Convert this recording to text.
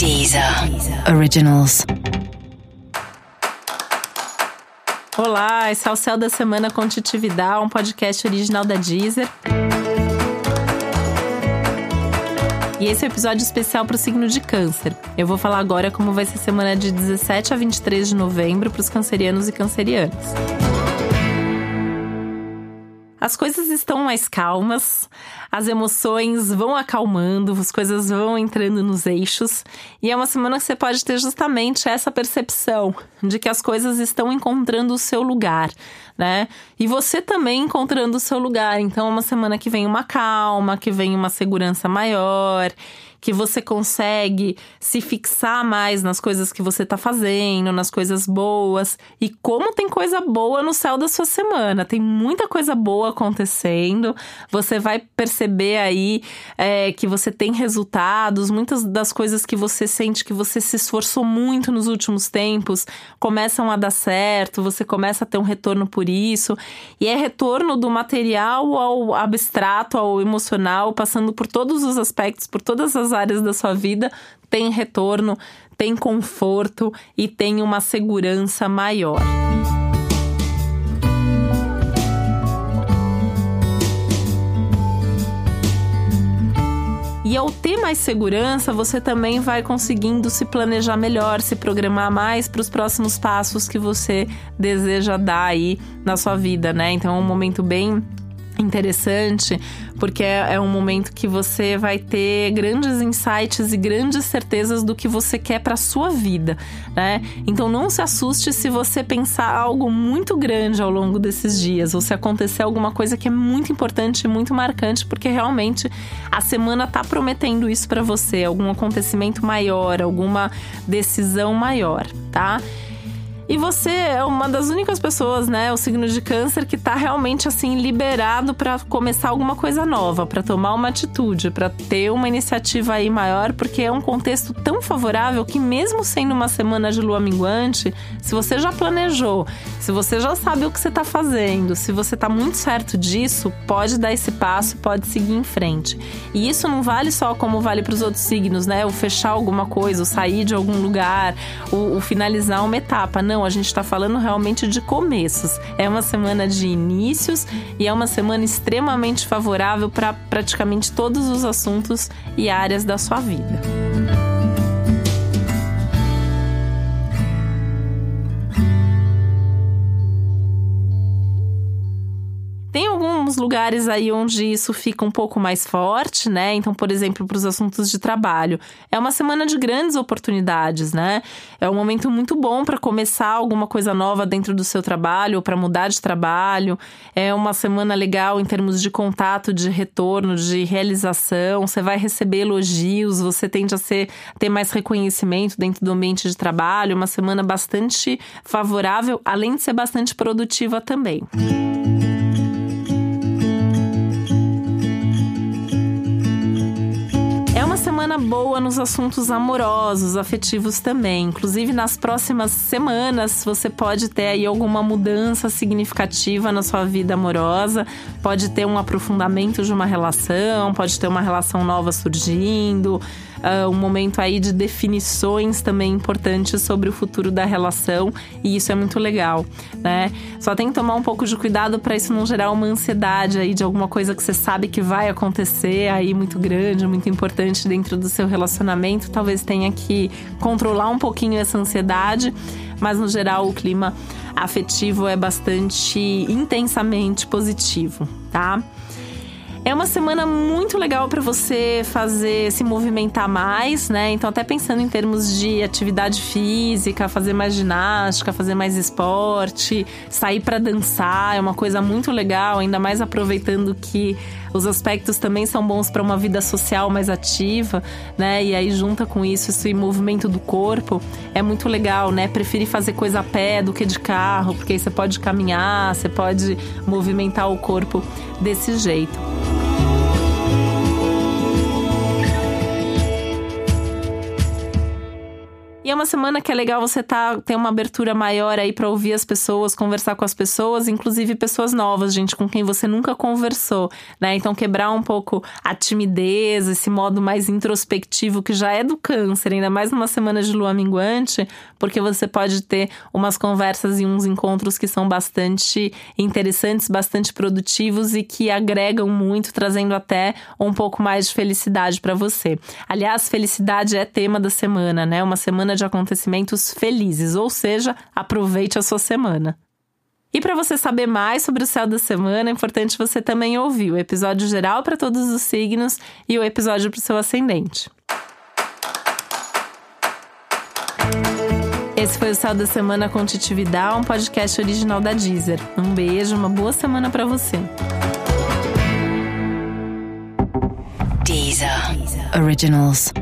Deezer Originals. Olá, esse é o Céu da Semana com Titividade, um podcast original da Deezer. E esse é o um episódio especial para o signo de Câncer. Eu vou falar agora como vai ser a semana de 17 a 23 de novembro para os cancerianos e cancerianas. As coisas estão mais calmas, as emoções vão acalmando, as coisas vão entrando nos eixos, e é uma semana que você pode ter justamente essa percepção de que as coisas estão encontrando o seu lugar, né? E você também encontrando o seu lugar. Então é uma semana que vem uma calma, que vem uma segurança maior que você consegue se fixar mais nas coisas que você está fazendo, nas coisas boas. E como tem coisa boa no céu da sua semana, tem muita coisa boa acontecendo. Você vai perceber aí é, que você tem resultados, muitas das coisas que você sente que você se esforçou muito nos últimos tempos começam a dar certo, você começa a ter um retorno por isso. E é retorno do material ao abstrato, ao emocional, passando por todos os aspectos, por todas as áreas da sua vida, tem retorno, tem conforto e tem uma segurança maior. E ao ter mais segurança, você também vai conseguindo se planejar melhor, se programar mais para os próximos passos que você deseja dar aí na sua vida, né? Então é um momento bem interessante, porque é, é, um momento que você vai ter grandes insights e grandes certezas do que você quer para sua vida, né? Então não se assuste se você pensar algo muito grande ao longo desses dias ou se acontecer alguma coisa que é muito importante e muito marcante, porque realmente a semana tá prometendo isso para você, algum acontecimento maior, alguma decisão maior, tá? E você é uma das únicas pessoas, né, o signo de câncer que tá realmente assim liberado para começar alguma coisa nova, para tomar uma atitude, para ter uma iniciativa aí maior, porque é um contexto tão favorável que mesmo sendo uma semana de lua minguante, se você já planejou, se você já sabe o que você tá fazendo, se você tá muito certo disso, pode dar esse passo, pode seguir em frente. E isso não vale só como vale para os outros signos, né? O fechar alguma coisa, o sair de algum lugar, o, o finalizar uma etapa. Não, a gente está falando realmente de começos. É uma semana de inícios e é uma semana extremamente favorável para praticamente todos os assuntos e áreas da sua vida. Alguns lugares aí onde isso fica um pouco mais forte, né? Então, por exemplo, para os assuntos de trabalho. É uma semana de grandes oportunidades, né? É um momento muito bom para começar alguma coisa nova dentro do seu trabalho ou para mudar de trabalho. É uma semana legal em termos de contato, de retorno, de realização. Você vai receber elogios, você tende a ser, ter mais reconhecimento dentro do ambiente de trabalho. Uma semana bastante favorável, além de ser bastante produtiva também. Música boa nos assuntos amorosos, afetivos também. Inclusive, nas próximas semanas, você pode ter aí alguma mudança significativa na sua vida amorosa, pode ter um aprofundamento de uma relação, pode ter uma relação nova surgindo uh, um momento aí de definições também importantes sobre o futuro da relação e isso é muito legal, né? Só tem que tomar um pouco de cuidado para isso não gerar uma ansiedade aí de alguma coisa que você sabe que vai acontecer aí muito grande, muito importante dentro do seu relacionamento. Talvez tenha que controlar um pouquinho essa ansiedade, mas no geral o clima afetivo é bastante intensamente positivo, tá? É uma semana muito legal para você fazer se movimentar mais, né? Então, até pensando em termos de atividade física, fazer mais ginástica, fazer mais esporte, sair para dançar, é uma coisa muito legal, ainda mais aproveitando que os aspectos também são bons para uma vida social mais ativa, né? E aí junta com isso esse movimento do corpo, é muito legal, né? Preferir fazer coisa a pé do que de carro, porque aí você pode caminhar, você pode movimentar o corpo desse jeito. Uma semana que é legal você tá, ter uma abertura maior aí para ouvir as pessoas, conversar com as pessoas, inclusive pessoas novas, gente com quem você nunca conversou, né? Então quebrar um pouco a timidez, esse modo mais introspectivo que já é do câncer, ainda mais numa semana de lua minguante, porque você pode ter umas conversas e uns encontros que são bastante interessantes, bastante produtivos e que agregam muito, trazendo até um pouco mais de felicidade para você. Aliás, felicidade é tema da semana, né? Uma semana de acontecimentos felizes, ou seja, aproveite a sua semana. E para você saber mais sobre o céu da semana, é importante você também ouvir o episódio geral para todos os signos e o episódio para o seu ascendente. Esse foi o Céu da Semana com Titividade, um podcast original da Deezer. Um beijo, uma boa semana para você. Deezer. Deezer. Originals.